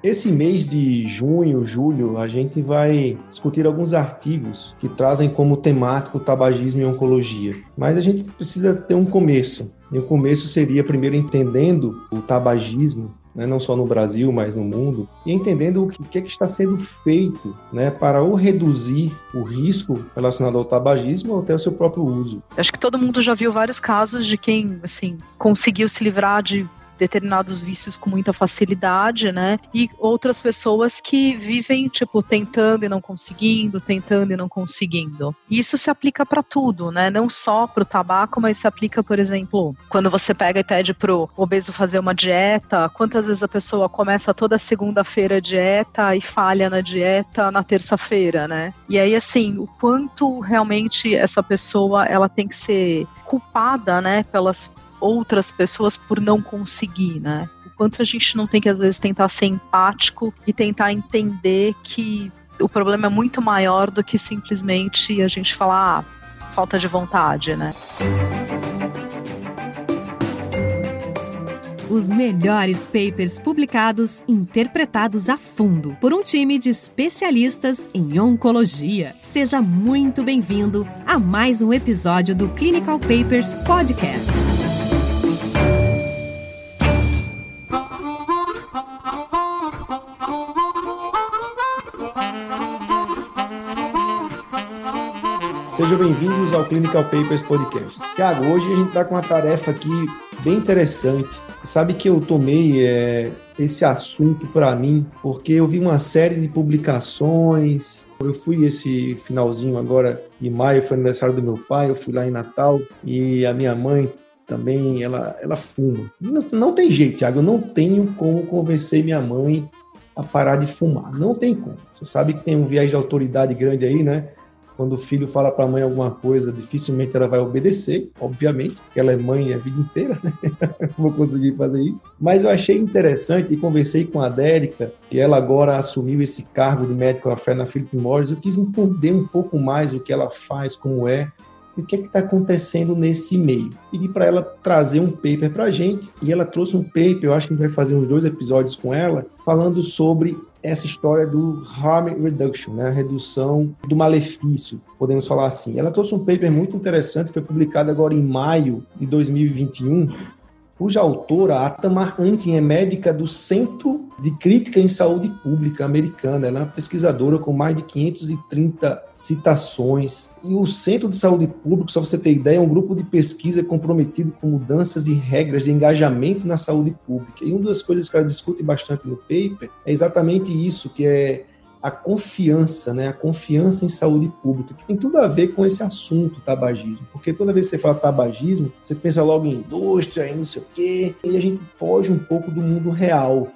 Esse mês de junho, julho, a gente vai discutir alguns artigos que trazem como temático tabagismo e oncologia. Mas a gente precisa ter um começo. E o começo seria primeiro entendendo o tabagismo né, não só no Brasil, mas no mundo, e entendendo o que, é que está sendo feito né, para ou reduzir o risco relacionado ao tabagismo ou até o seu próprio uso. Acho que todo mundo já viu vários casos de quem assim conseguiu se livrar de determinados vícios com muita facilidade, né? E outras pessoas que vivem, tipo, tentando e não conseguindo, tentando e não conseguindo. E isso se aplica para tudo, né? Não só para o tabaco, mas se aplica, por exemplo, quando você pega e pede pro obeso fazer uma dieta, quantas vezes a pessoa começa toda segunda-feira a dieta e falha na dieta na terça-feira, né? E aí, assim, o quanto realmente essa pessoa ela tem que ser culpada, né, pelas outras pessoas por não conseguir, né? O quanto a gente não tem que às vezes tentar ser empático e tentar entender que o problema é muito maior do que simplesmente a gente falar ah, falta de vontade, né? Os melhores papers publicados, interpretados a fundo por um time de especialistas em oncologia. Seja muito bem-vindo a mais um episódio do Clinical Papers Podcast. Sejam bem-vindos ao Clinical Papers Podcast. Tiago, hoje a gente está com uma tarefa aqui bem interessante. Sabe que eu tomei é, esse assunto para mim porque eu vi uma série de publicações. Eu fui esse finalzinho agora de maio, foi aniversário do meu pai, eu fui lá em Natal e a minha mãe também, ela, ela fuma. Não, não tem jeito, Tiago, eu não tenho como convencer minha mãe a parar de fumar. Não tem como. Você sabe que tem um viés de autoridade grande aí, né? Quando o filho fala para a mãe alguma coisa, dificilmente ela vai obedecer, obviamente, porque ela é mãe a vida inteira, né? Vou conseguir fazer isso. Mas eu achei interessante e conversei com a Dérica, que ela agora assumiu esse cargo de médico fé na Philip Morris. Eu quis entender um pouco mais o que ela faz, como é, o que é está acontecendo nesse meio. Pedi para ela trazer um paper para a gente e ela trouxe um paper, eu acho que a gente vai fazer uns dois episódios com ela, falando sobre essa história do harm reduction, né, a redução do malefício, podemos falar assim. Ela trouxe um paper muito interessante, foi publicado agora em maio de 2021, cuja autora, a Tamar Antin, é médica do Centro de Crítica em Saúde Pública americana. Ela é uma pesquisadora com mais de 530 citações. E o Centro de Saúde Pública, só para você ter ideia, é um grupo de pesquisa comprometido com mudanças e regras de engajamento na saúde pública. E uma das coisas que ela discute bastante no paper é exatamente isso, que é a confiança, né? A confiança em saúde pública, que tem tudo a ver com esse assunto tabagismo. Porque toda vez que você fala tabagismo, você pensa logo em indústria, em não sei o quê, e a gente foge um pouco do mundo real.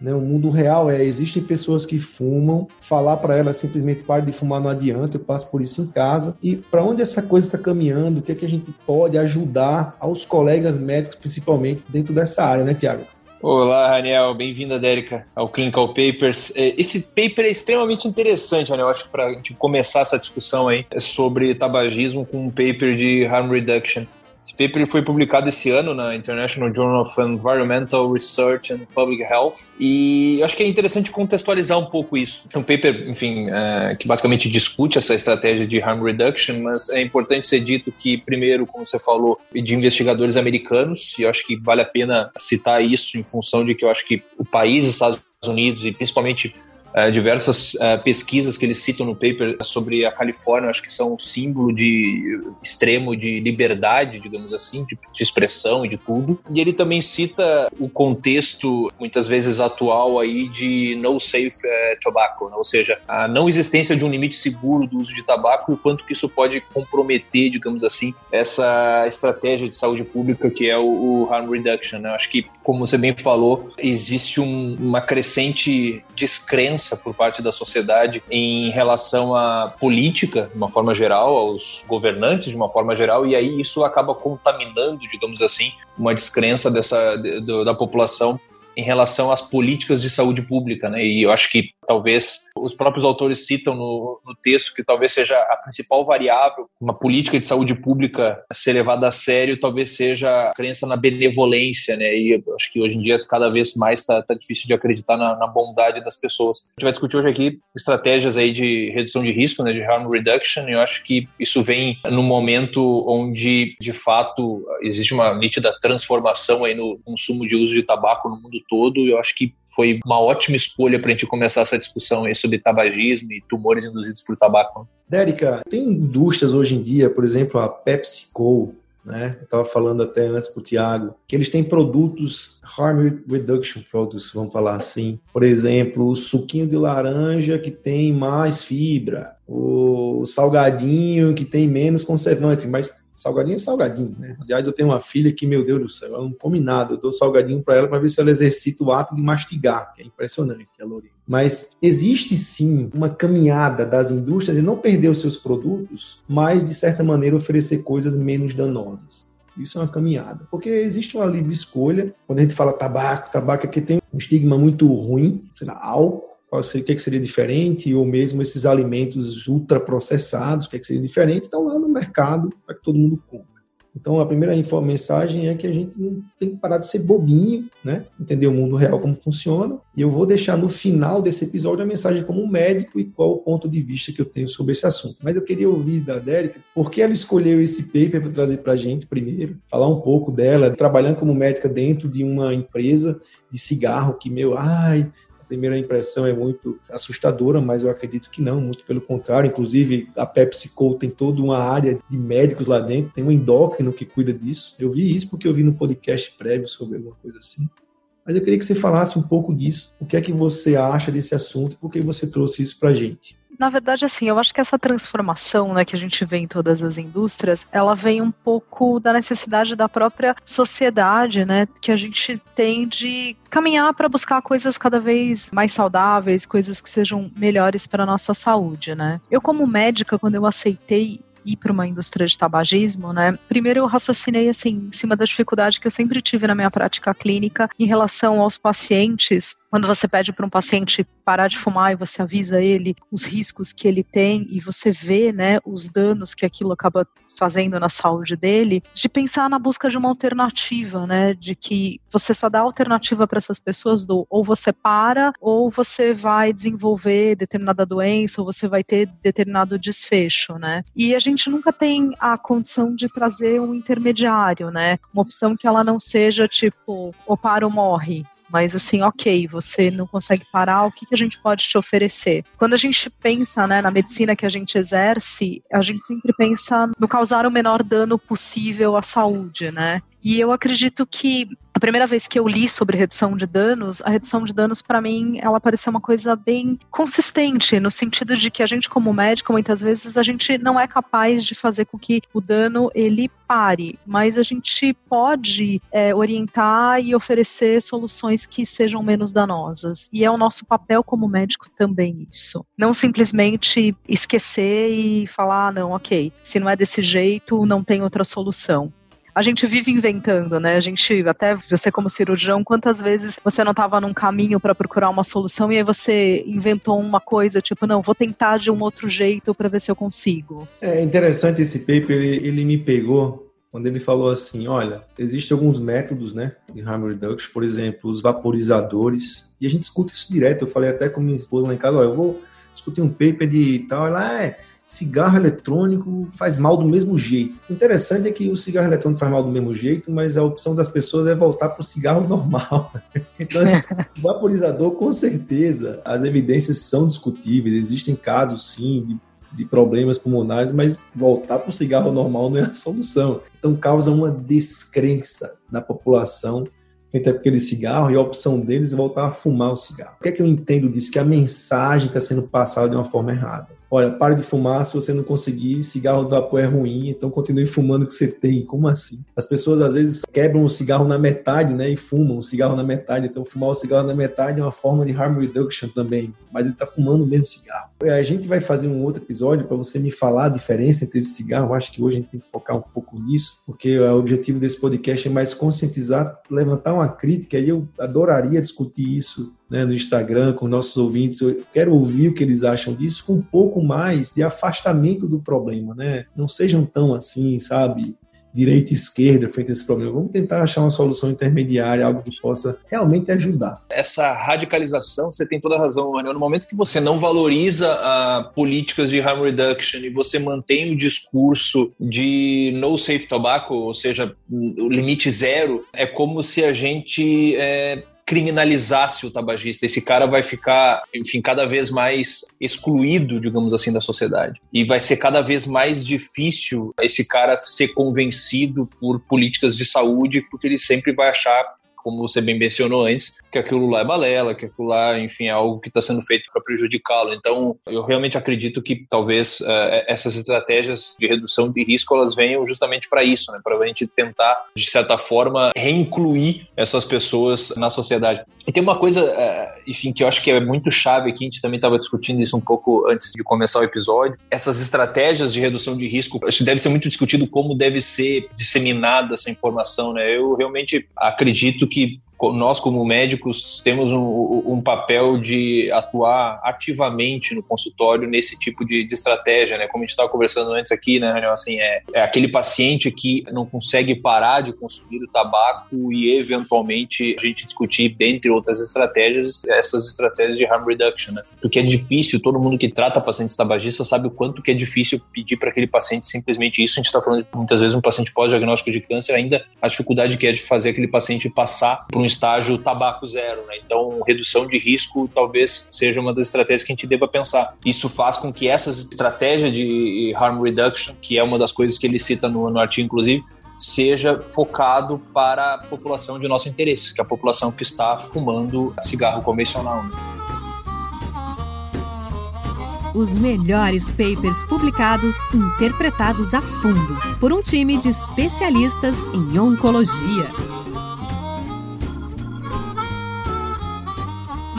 Né? O mundo real é, existem pessoas que fumam, falar para elas simplesmente pare de fumar não adianta, eu passo por isso em casa. E para onde essa coisa está caminhando, o que é que a gente pode ajudar aos colegas médicos, principalmente dentro dessa área, né, Tiago? Olá, Raniel. Bem-vinda, Dérica, ao Clinical Papers. É, esse paper é extremamente interessante, Raniel. Acho que para a gente começar essa discussão aí sobre tabagismo com um paper de harm reduction. Esse paper foi publicado esse ano na International Journal of Environmental Research and Public Health e acho que é interessante contextualizar um pouco isso. É um paper, enfim, é, que basicamente discute essa estratégia de harm reduction, mas é importante ser dito que, primeiro, como você falou, de investigadores americanos, e eu acho que vale a pena citar isso em função de que eu acho que o país, Estados Unidos e principalmente uh, diversas uh, pesquisas que eles citam no paper sobre a Califórnia, acho que são um símbolo de extremo de liberdade, digamos assim, de, de, expressão e de tudo. E ele também cita o contexto, muitas vezes atual, aí de no safe uh, tobacco, né? ou seja, a não existência de um limite seguro do uso de tabaco e o quanto que isso pode comprometer, digamos assim, essa estratégia de saúde pública que é o, o harm reduction. Né? Acho que, como você bem falou, existe um, uma crescente descrença por parte da sociedade em relação à política, de uma forma geral, aos governantes, de uma forma geral, e aí isso acaba contaminando, digamos assim, uma descrença dessa, de, da população em relação às políticas de saúde pública, né? E eu acho que talvez os próprios autores citam no, no texto que talvez seja a principal variável, uma política de saúde pública ser levada a sério, talvez seja a crença na benevolência, né? E acho que hoje em dia cada vez mais está tá difícil de acreditar na, na, bondade das pessoas. A gente vai discutir hoje aqui estratégias aí de redução de risco, né? De harm reduction. E eu acho que isso vem no momento onde, de fato, existe uma nítida transformação aí no consumo de uso de tabaco no mundo todo. Eu acho que foi uma ótima escolha para a gente começar essa discussão aí sobre tabagismo e tumores induzidos por tabaco. Dérica, tem indústrias hoje em dia, por exemplo, a PepsiCo, né? Eu estava falando até antes para o Tiago, que eles têm produtos harm reduction products, vamos falar assim. Por exemplo, o suquinho de laranja que tem mais fibra, o salgadinho que tem menos conservante, mas Salgadinho é salgadinho, né? Aliás, eu tenho uma filha que, meu Deus do céu, ela não come nada. Eu dou salgadinho para ela para ver se ela exercita o ato de mastigar, que é impressionante, a Lorena. Mas existe sim uma caminhada das indústrias e não perder os seus produtos, mas de certa maneira oferecer coisas menos danosas. Isso é uma caminhada. Porque existe uma livre escolha. Quando a gente fala tabaco, tabaco aqui tem um estigma muito ruim, sei lá, álcool qual seria, o que, é que seria diferente, ou mesmo esses alimentos ultraprocessados, o que, é que seria diferente, estão lá no mercado para que todo mundo compre. Então, a primeira mensagem é que a gente não tem que parar de ser bobinho, né? Entender o mundo real como funciona. E eu vou deixar no final desse episódio a mensagem como médico e qual o ponto de vista que eu tenho sobre esse assunto. Mas eu queria ouvir da Dérica por que ela escolheu esse paper para trazer para a gente primeiro, falar um pouco dela, trabalhando como médica dentro de uma empresa de cigarro que, meu, ai, primeira impressão é muito assustadora, mas eu acredito que não, muito pelo contrário. Inclusive, a PepsiCo tem toda uma área de médicos lá dentro, tem um endócrino que cuida disso. Eu vi isso porque eu vi no podcast prévio sobre alguma coisa assim. Mas eu queria que você falasse um pouco disso. O que é que você acha desse assunto por que você trouxe isso para a gente? na verdade, assim, eu acho que essa transformação né, que a gente vê em todas as indústrias, ela vem um pouco da necessidade da própria sociedade, né, que a gente tem de caminhar para buscar coisas cada vez mais saudáveis, coisas que sejam melhores para a nossa saúde, né. Eu, como médica, quando eu aceitei ir para uma indústria de tabagismo, né? Primeiro eu raciocinei assim, em cima da dificuldade que eu sempre tive na minha prática clínica em relação aos pacientes. Quando você pede para um paciente parar de fumar e você avisa ele os riscos que ele tem e você vê, né, os danos que aquilo acaba fazendo na saúde dele, de pensar na busca de uma alternativa, né? De que você só dá alternativa para essas pessoas do ou você para ou você vai desenvolver determinada doença ou você vai ter determinado desfecho, né? E a gente nunca tem a condição de trazer um intermediário, né? Uma opção que ela não seja tipo ou para ou morre, mas assim, ok, você não consegue parar, o que, que a gente pode te oferecer? Quando a gente pensa né, na medicina que a gente exerce, a gente sempre pensa no causar o menor dano possível à saúde, né? E eu acredito que a primeira vez que eu li sobre redução de danos, a redução de danos para mim, ela pareceu uma coisa bem consistente, no sentido de que a gente como médico, muitas vezes a gente não é capaz de fazer com que o dano ele pare, mas a gente pode é, orientar e oferecer soluções que sejam menos danosas. E é o nosso papel como médico também isso. Não simplesmente esquecer e falar, ah, não, ok, se não é desse jeito, não tem outra solução a gente vive inventando, né? A gente, até você como cirurgião, quantas vezes você não estava num caminho para procurar uma solução e aí você inventou uma coisa, tipo, não, vou tentar de um outro jeito para ver se eu consigo. É interessante esse paper, ele, ele me pegou quando ele falou assim, olha, existem alguns métodos, né, de harm reduction, por exemplo, os vaporizadores, e a gente escuta isso direto, eu falei até com minha esposa lá em casa, olha, eu vou discutir um paper de tal, ela, é, cigarro eletrônico faz mal do mesmo jeito. O interessante é que o cigarro eletrônico faz mal do mesmo jeito, mas a opção das pessoas é voltar para o cigarro normal. Então, assim, o vaporizador, com certeza, as evidências são discutíveis, existem casos, sim, de, de problemas pulmonares, mas voltar para o cigarro normal não é a solução. Então, causa uma descrença na população frente àquele cigarro e a opção deles é voltar a fumar o cigarro. O que é que eu entendo disso? Que a mensagem está sendo passada de uma forma errada olha, pare de fumar se você não conseguir, cigarro de vapor é ruim, então continue fumando o que você tem. Como assim? As pessoas às vezes quebram o cigarro na metade, né, e fumam o cigarro na metade. Então fumar o cigarro na metade é uma forma de harm reduction também, mas ele está fumando o mesmo cigarro. A gente vai fazer um outro episódio para você me falar a diferença entre esse cigarro. Acho que hoje a gente tem que focar um pouco nisso, porque o objetivo desse podcast é mais conscientizar, levantar uma crítica, e eu adoraria discutir isso né, no Instagram com nossos ouvintes. Eu quero ouvir o que eles acham disso com um pouco mais de afastamento do problema, né? Não sejam tão assim, sabe? direita e esquerda frente a esse problema. Vamos tentar achar uma solução intermediária, algo que possa realmente ajudar. Essa radicalização, você tem toda a razão, Manuel. No momento que você não valoriza uh, políticas de harm reduction e você mantém o discurso de no safe tobacco, ou seja, o limite zero, é como se a gente é, criminalizasse o tabagista. Esse cara vai ficar, enfim, cada vez mais excluído, digamos assim, da sociedade. E vai ser cada vez mais difícil esse cara ser convencido por políticas de saúde, porque ele sempre vai achar como você bem mencionou antes, que aquilo lá é balela, que aquilo lá, enfim, é algo que está sendo feito para prejudicá-lo. Então, eu realmente acredito que talvez uh, essas estratégias de redução de risco elas venham justamente para isso, né? Para a gente tentar, de certa forma, reincluir essas pessoas na sociedade. E tem uma coisa, uh, enfim, que eu acho que é muito chave aqui, a gente também estava discutindo isso um pouco antes de começar o episódio. Essas estratégias de redução de risco, acho que deve ser muito discutido como deve ser disseminada essa informação, né? Eu realmente acredito que nós, como médicos, temos um, um, papel de atuar ativamente no consultório nesse tipo de, de estratégia, né? Como a gente estava conversando antes aqui, né, Assim, é, é, aquele paciente que não consegue parar de consumir o tabaco e, eventualmente, a gente discutir, dentre outras estratégias, essas estratégias de harm reduction, né? Porque é difícil, todo mundo que trata pacientes tabagistas sabe o quanto que é difícil pedir para aquele paciente simplesmente isso. A gente está falando, muitas vezes, um paciente pós-diagnóstico de câncer, ainda a dificuldade que é de fazer aquele paciente passar por um estágio tabaco zero, né? Então, redução de risco talvez seja uma das estratégias que a gente deva pensar. Isso faz com que essas estratégias de harm reduction, que é uma das coisas que ele cita no, no artigo, inclusive, seja focado para a população de nosso interesse, que é a população que está fumando cigarro convencional. Né? Os melhores papers publicados interpretados a fundo por um time de especialistas em oncologia.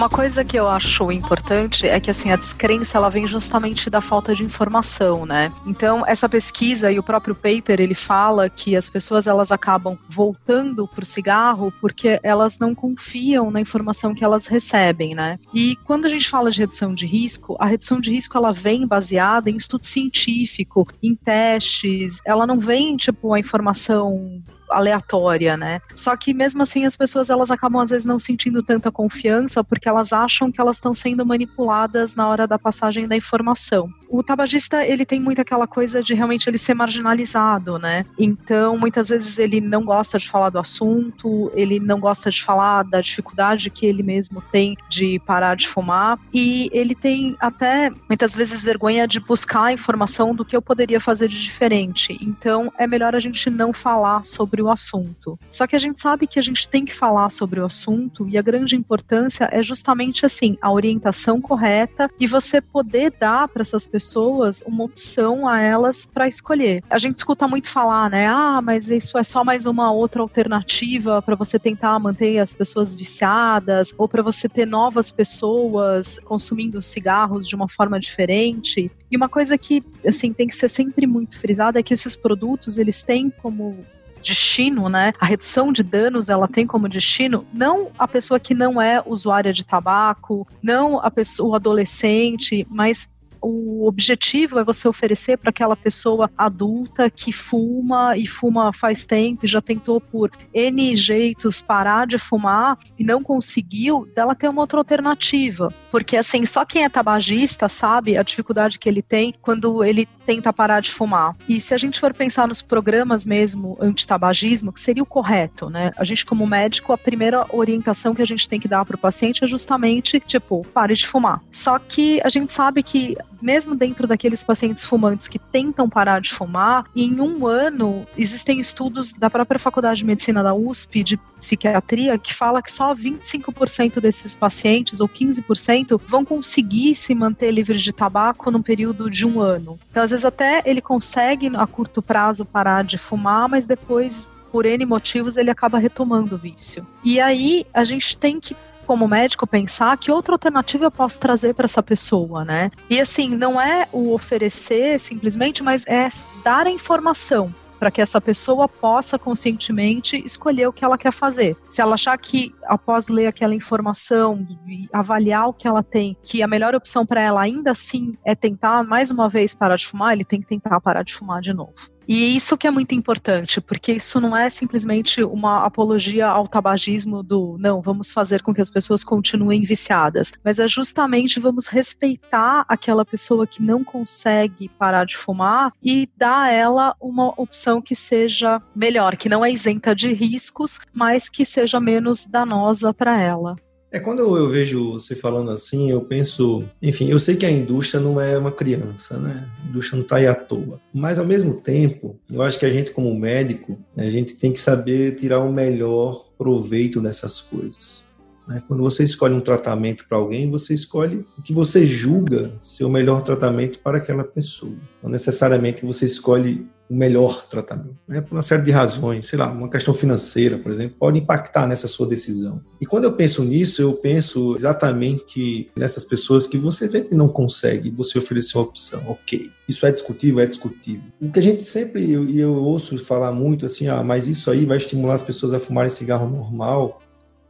Uma coisa que eu acho importante é que assim a descrença ela vem justamente da falta de informação, né? Então essa pesquisa e o próprio paper ele fala que as pessoas elas acabam voltando para o cigarro porque elas não confiam na informação que elas recebem, né? E quando a gente fala de redução de risco, a redução de risco ela vem baseada em estudo científico, em testes, ela não vem tipo a informação aleatória, né? Só que mesmo assim as pessoas elas acabam às vezes não sentindo tanta confiança porque elas acham que elas estão sendo manipuladas na hora da passagem da informação. O tabagista ele tem muito aquela coisa de realmente ele ser marginalizado, né? Então muitas vezes ele não gosta de falar do assunto, ele não gosta de falar da dificuldade que ele mesmo tem de parar de fumar e ele tem até muitas vezes vergonha de buscar informação do que eu poderia fazer de diferente. Então é melhor a gente não falar sobre sobre o assunto. Só que a gente sabe que a gente tem que falar sobre o assunto e a grande importância é justamente assim, a orientação correta e você poder dar para essas pessoas uma opção a elas para escolher. A gente escuta muito falar, né? Ah, mas isso é só mais uma outra alternativa para você tentar manter as pessoas viciadas ou para você ter novas pessoas consumindo cigarros de uma forma diferente. E uma coisa que assim tem que ser sempre muito frisada é que esses produtos eles têm como destino, né? A redução de danos ela tem como destino não a pessoa que não é usuária de tabaco, não a pessoa o adolescente, mas o objetivo é você oferecer para aquela pessoa adulta que fuma e fuma faz tempo e já tentou por N jeitos parar de fumar e não conseguiu, dela ter uma outra alternativa. Porque assim, só quem é tabagista sabe a dificuldade que ele tem quando ele tenta parar de fumar. E se a gente for pensar nos programas mesmo antitabagismo, que seria o correto, né? A gente como médico, a primeira orientação que a gente tem que dar para o paciente é justamente, tipo, pare de fumar. Só que a gente sabe que mesmo dentro daqueles pacientes fumantes que tentam parar de fumar, em um ano existem estudos da própria Faculdade de Medicina da USP de psiquiatria que fala que só 25% desses pacientes ou 15% vão conseguir se manter livres de tabaco num período de um ano. Então, às vezes até ele consegue a curto prazo parar de fumar, mas depois por N motivos ele acaba retomando o vício. E aí a gente tem que como médico pensar que outra alternativa eu posso trazer para essa pessoa, né? E assim, não é o oferecer simplesmente, mas é dar a informação para que essa pessoa possa conscientemente escolher o que ela quer fazer. Se ela achar que após ler aquela informação e avaliar o que ela tem, que a melhor opção para ela ainda assim é tentar mais uma vez parar de fumar, ele tem que tentar parar de fumar de novo. E isso que é muito importante, porque isso não é simplesmente uma apologia ao tabagismo do não, vamos fazer com que as pessoas continuem viciadas, mas é justamente vamos respeitar aquela pessoa que não consegue parar de fumar e dar a ela uma opção que seja melhor, que não é isenta de riscos, mas que seja menos danosa para ela. É quando eu vejo você falando assim, eu penso, enfim, eu sei que a indústria não é uma criança, né? A indústria não está aí à toa. Mas ao mesmo tempo, eu acho que a gente como médico, a gente tem que saber tirar o melhor proveito dessas coisas. Né? Quando você escolhe um tratamento para alguém, você escolhe o que você julga ser o melhor tratamento para aquela pessoa. Não necessariamente você escolhe o melhor tratamento, né? por uma série de razões, sei lá, uma questão financeira, por exemplo, pode impactar nessa sua decisão. E quando eu penso nisso, eu penso exatamente nessas pessoas que você vê que não consegue, você oferecer uma opção, ok. Isso é discutível, é discutível. O que a gente sempre, e eu, eu ouço falar muito assim, ah, mas isso aí vai estimular as pessoas a fumarem cigarro normal,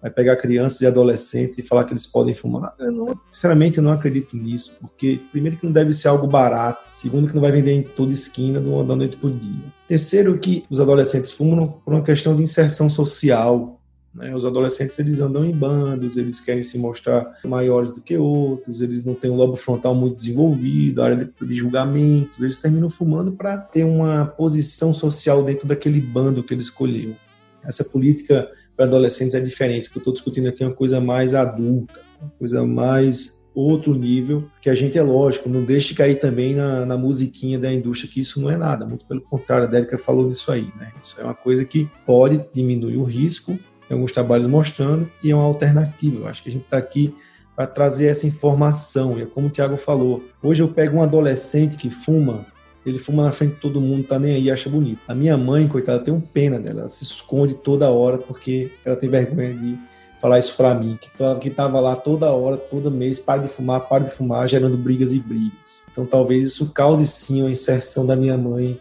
vai pegar crianças e adolescentes e falar que eles podem fumar. Eu não, sinceramente, não acredito nisso, porque primeiro que não deve ser algo barato, segundo que não vai vender em toda esquina da noite por dia. Terceiro que os adolescentes fumam por uma questão de inserção social. Né? Os adolescentes eles andam em bandos, eles querem se mostrar maiores do que outros, eles não têm um lobo frontal muito desenvolvido, a área de, de eles terminam fumando para ter uma posição social dentro daquele bando que ele escolheu. Essa política para adolescentes é diferente. O que eu estou discutindo aqui é uma coisa mais adulta, uma coisa mais outro nível, que a gente é lógico, não deixe cair também na, na musiquinha da indústria, que isso não é nada, muito pelo contrário, a Dérica falou disso aí, né? Isso é uma coisa que pode diminuir o risco, tem alguns trabalhos mostrando, e é uma alternativa. Eu acho que a gente está aqui para trazer essa informação, e é como o Tiago falou, hoje eu pego um adolescente que fuma ele fuma na frente de todo mundo, tá nem aí, acha bonito. A minha mãe, coitada, tem um pena dela. Ela se esconde toda hora porque ela tem vergonha de falar isso para mim, que, tava lá toda hora, todo mês, para de fumar, para de fumar, gerando brigas e brigas. Então talvez isso cause sim uma inserção da minha mãe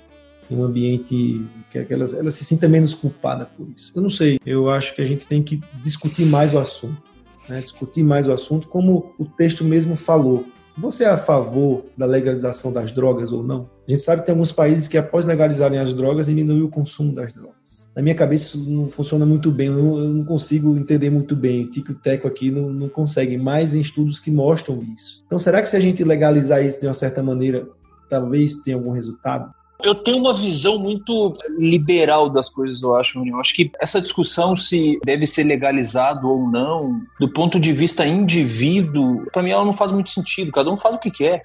em um ambiente que ela, ela se sinta menos culpada por isso. Eu não sei, eu acho que a gente tem que discutir mais o assunto, né? discutir mais o assunto, como o texto mesmo falou. Você é a favor da legalização das drogas ou não? A gente sabe que tem alguns países que, após legalizarem as drogas, diminuem o consumo das drogas. Na minha cabeça, isso não funciona muito bem, eu não, consigo entender muito bem. O Tico Teco aqui não, não conseguem, mais em estudos que mostram isso. Então, será que se a gente legalizar isso de uma certa maneira, talvez tenha algum resultado? Eu tenho uma visão muito liberal das coisas, eu acho, Eu acho que essa discussão se deve ser legalizado ou não, do ponto de vista indivíduo, para mim ela não faz muito sentido. Cada um faz o que quer.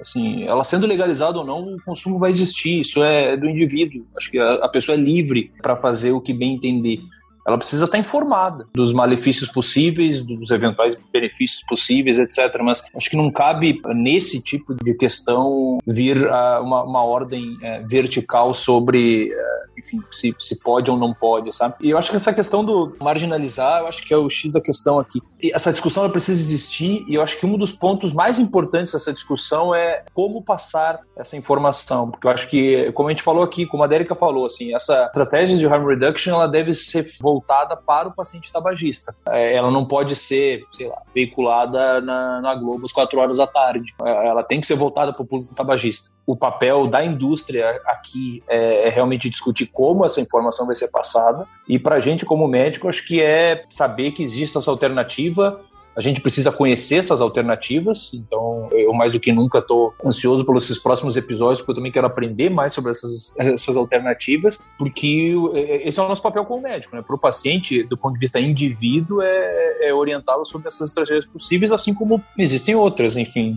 Assim, ela sendo legalizada ou não, o consumo vai existir. Isso é do indivíduo. Acho que a pessoa é livre para fazer o que bem entender ela precisa estar informada dos malefícios possíveis, dos eventuais benefícios possíveis, etc. Mas acho que não cabe nesse tipo de questão vir uh, uma, uma, ordem uh, vertical sobre, uh, enfim, se, se pode ou não pode, sabe? E eu acho que essa questão do marginalizar, eu acho que é o X da questão aqui. E essa discussão ela precisa existir e eu acho que um dos pontos mais importantes dessa discussão é como passar essa informação, porque eu acho que, como a gente falou aqui, como a Dérica falou, assim, essa estratégia de harm reduction ela deve ser voltada voltada para o paciente tabagista. É, ela não pode ser, sei lá, veiculada na, na Globo às quatro horas da tarde. É, ela tem que ser voltada para o público tabagista. O papel da indústria aqui é, é realmente discutir como essa informação vai ser passada. E para a gente, como médico, acho que é saber que existe essa alternativa a gente precisa conhecer essas alternativas, então eu mais do que nunca estou ansioso pelos esses próximos episódios, porque eu também quero aprender mais sobre essas, essas alternativas, porque esse é o nosso papel como médico, né? Para o paciente, do ponto de vista indivíduo, é, é orientá-lo sobre essas estratégias possíveis, assim como existem outras, enfim,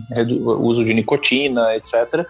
uso de nicotina, etc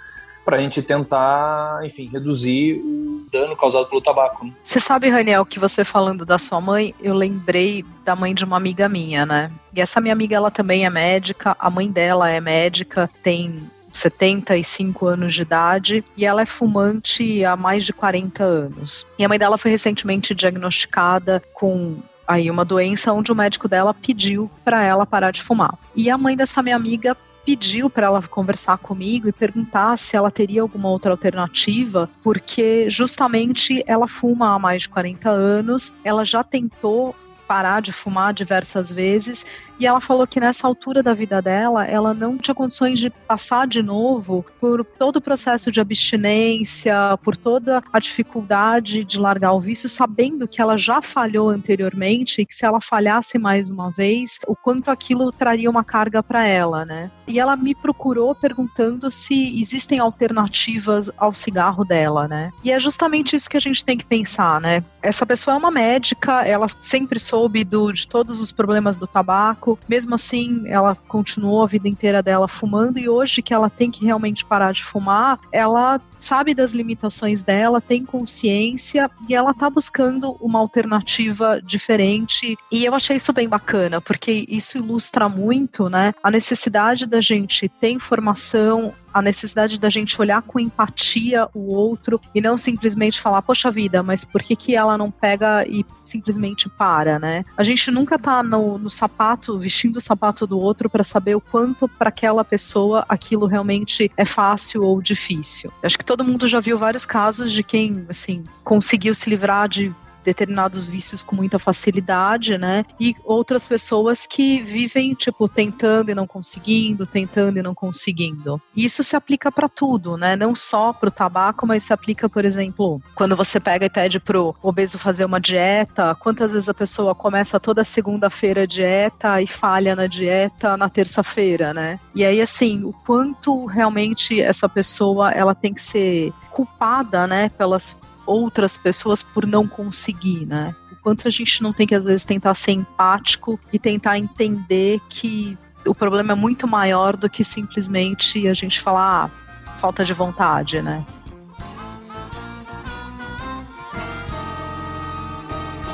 para a gente tentar, enfim, reduzir o dano causado pelo tabaco. Né? Você sabe, Raniel, que você falando da sua mãe, eu lembrei da mãe de uma amiga minha, né? E essa minha amiga, ela também é médica, a mãe dela é médica, tem 75 anos de idade e ela é fumante há mais de 40 anos. E a mãe dela foi recentemente diagnosticada com aí uma doença onde o médico dela pediu para ela parar de fumar. E a mãe dessa minha amiga pediu para ela conversar comigo e perguntar se ela teria alguma outra alternativa, porque justamente ela fuma há mais de 40 anos, ela já tentou parar de fumar diversas vezes e ela falou que nessa altura da vida dela, ela não tinha condições de passar de novo por todo o processo de abstinência, por toda a dificuldade de largar o vício, sabendo que ela já falhou anteriormente e que se ela falhasse mais uma vez, o quanto aquilo traria uma carga para ela, né? E ela me procurou perguntando se existem alternativas ao cigarro dela, né? E é justamente isso que a gente tem que pensar, né? Essa pessoa é uma médica, ela sempre soube do, de todos os problemas do tabaco, mesmo assim, ela continuou a vida inteira dela fumando e hoje que ela tem que realmente parar de fumar, ela sabe das limitações dela, tem consciência e ela tá buscando uma alternativa diferente. E eu achei isso bem bacana, porque isso ilustra muito, né, a necessidade da gente ter informação, a necessidade da gente olhar com empatia o outro e não simplesmente falar, poxa vida, mas por que, que ela não pega e simplesmente para, né? A gente nunca tá no, no sapato, vestindo o sapato do outro para saber o quanto para aquela pessoa aquilo realmente é fácil ou difícil. Acho que todo mundo já viu vários casos de quem, assim, conseguiu se livrar de determinados vícios com muita facilidade, né? E outras pessoas que vivem, tipo, tentando e não conseguindo, tentando e não conseguindo. Isso se aplica para tudo, né? Não só para o tabaco, mas se aplica, por exemplo, quando você pega e pede pro obeso fazer uma dieta, quantas vezes a pessoa começa toda segunda-feira a dieta e falha na dieta na terça-feira, né? E aí, assim, o quanto realmente essa pessoa ela tem que ser culpada, né, pelas outras pessoas por não conseguir, né? O quanto a gente não tem que às vezes tentar ser empático e tentar entender que o problema é muito maior do que simplesmente a gente falar ah, falta de vontade, né?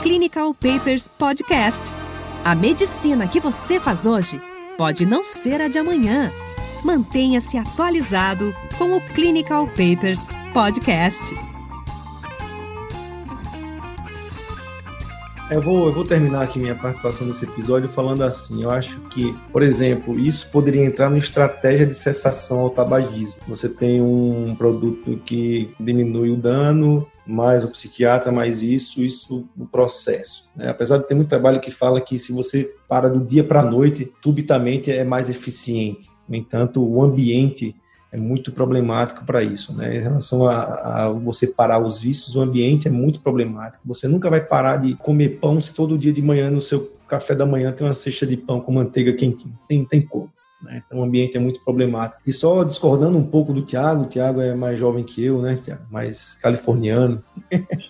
Clinical Papers Podcast. A medicina que você faz hoje pode não ser a de amanhã. Mantenha-se atualizado com o Clinical Papers Podcast. Eu vou, eu vou terminar aqui minha participação nesse episódio falando assim. Eu acho que, por exemplo, isso poderia entrar numa estratégia de cessação ao tabagismo. Você tem um produto que diminui o dano, mais o psiquiatra, mais isso, isso no processo. Né? Apesar de ter muito trabalho que fala que se você para do dia para a noite, subitamente é mais eficiente. No entanto, o ambiente é muito problemático para isso, né? Em relação a, a, você parar os vícios, o ambiente é muito problemático. Você nunca vai parar de comer pão se todo dia de manhã no seu café da manhã tem uma cesta de pão com manteiga quentinha. Tem, tem como. Né? Então o ambiente é muito problemático. E só discordando um pouco do Tiago, o Tiago é mais jovem que eu, né, Tiago? Mais californiano.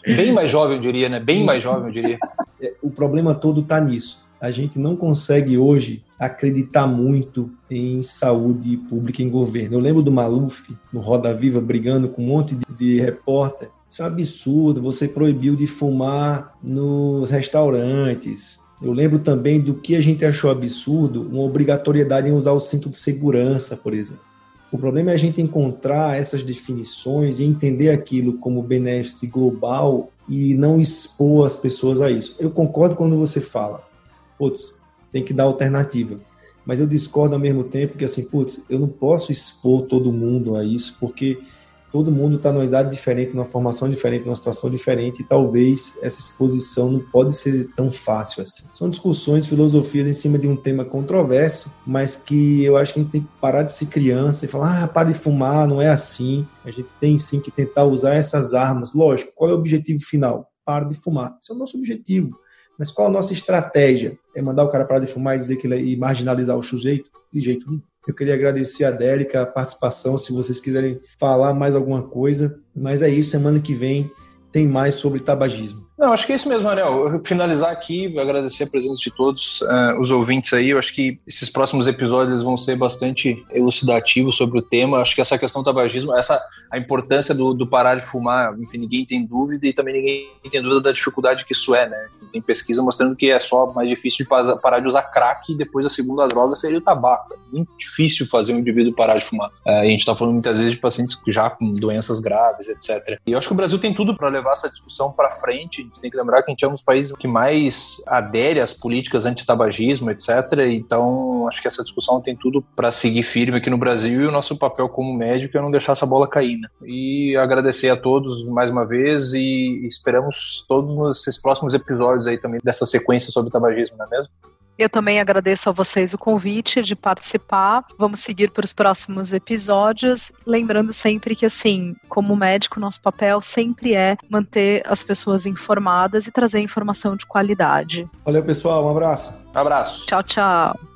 Bem mais jovem, eu diria, né? Bem mais jovem, eu diria. É, o problema todo está nisso a gente não consegue hoje acreditar muito em saúde pública em governo. Eu lembro do Maluf, no Roda Viva, brigando com um monte de, de repórter. Isso é um absurdo, você proibiu de fumar nos restaurantes. Eu lembro também do que a gente achou absurdo, uma obrigatoriedade em usar o cinto de segurança, por exemplo. O problema é a gente encontrar essas definições e entender aquilo como benefício global e não expor as pessoas a isso. Eu concordo quando você fala, putz, tem que dar alternativa. Mas eu discordo ao mesmo tempo que, assim, putz, eu não posso expor todo mundo a isso, porque todo mundo está numa idade diferente, numa formação diferente, numa situação diferente, e talvez essa exposição não pode ser tão fácil assim. São discussões, filosofias em cima de um tema controverso, mas que eu acho que a gente tem que parar de ser criança e falar, ah, para de fumar, não é assim. A gente tem sim que tentar usar essas armas. Lógico, qual é o objetivo final? Para de fumar. Esse é o nosso objetivo. Mas qual a nossa estratégia? É mandar o cara parar de fumar e dizer que ele é, e marginalizar o sujeito? De jeito nenhum. Eu queria agradecer a Dérica a participação, se vocês quiserem falar mais alguma coisa. Mas é isso, semana que vem tem mais sobre tabagismo. Não, acho que é isso mesmo, Anel. Eu finalizar aqui, agradecer a presença de todos uh, os ouvintes aí. Eu acho que esses próximos episódios vão ser bastante elucidativos sobre o tema. Acho que essa questão do tabagismo, essa a importância do, do, parar de fumar, enfim, ninguém tem dúvida e também ninguém tem dúvida da dificuldade que isso é, né? Tem pesquisa mostrando que é só mais difícil de parar de usar crack e depois a segunda droga seria o tabaco. É muito difícil fazer um indivíduo parar de fumar. Uh, a gente está falando muitas vezes de pacientes já com doenças graves, etc. E eu acho que o Brasil tem tudo para levar essa discussão para frente gente tem que lembrar que a gente é um dos países que mais adere às políticas anti-tabagismo, etc. Então, acho que essa discussão tem tudo para seguir firme aqui no Brasil e o nosso papel como médico é não deixar essa bola cair. Né? E agradecer a todos mais uma vez e esperamos todos nesses próximos episódios aí também dessa sequência sobre tabagismo, não é mesmo? Eu também agradeço a vocês o convite de participar. Vamos seguir para os próximos episódios. Lembrando sempre que, assim, como médico, nosso papel sempre é manter as pessoas informadas e trazer informação de qualidade. Valeu, pessoal. Um abraço. Um abraço. Tchau, tchau.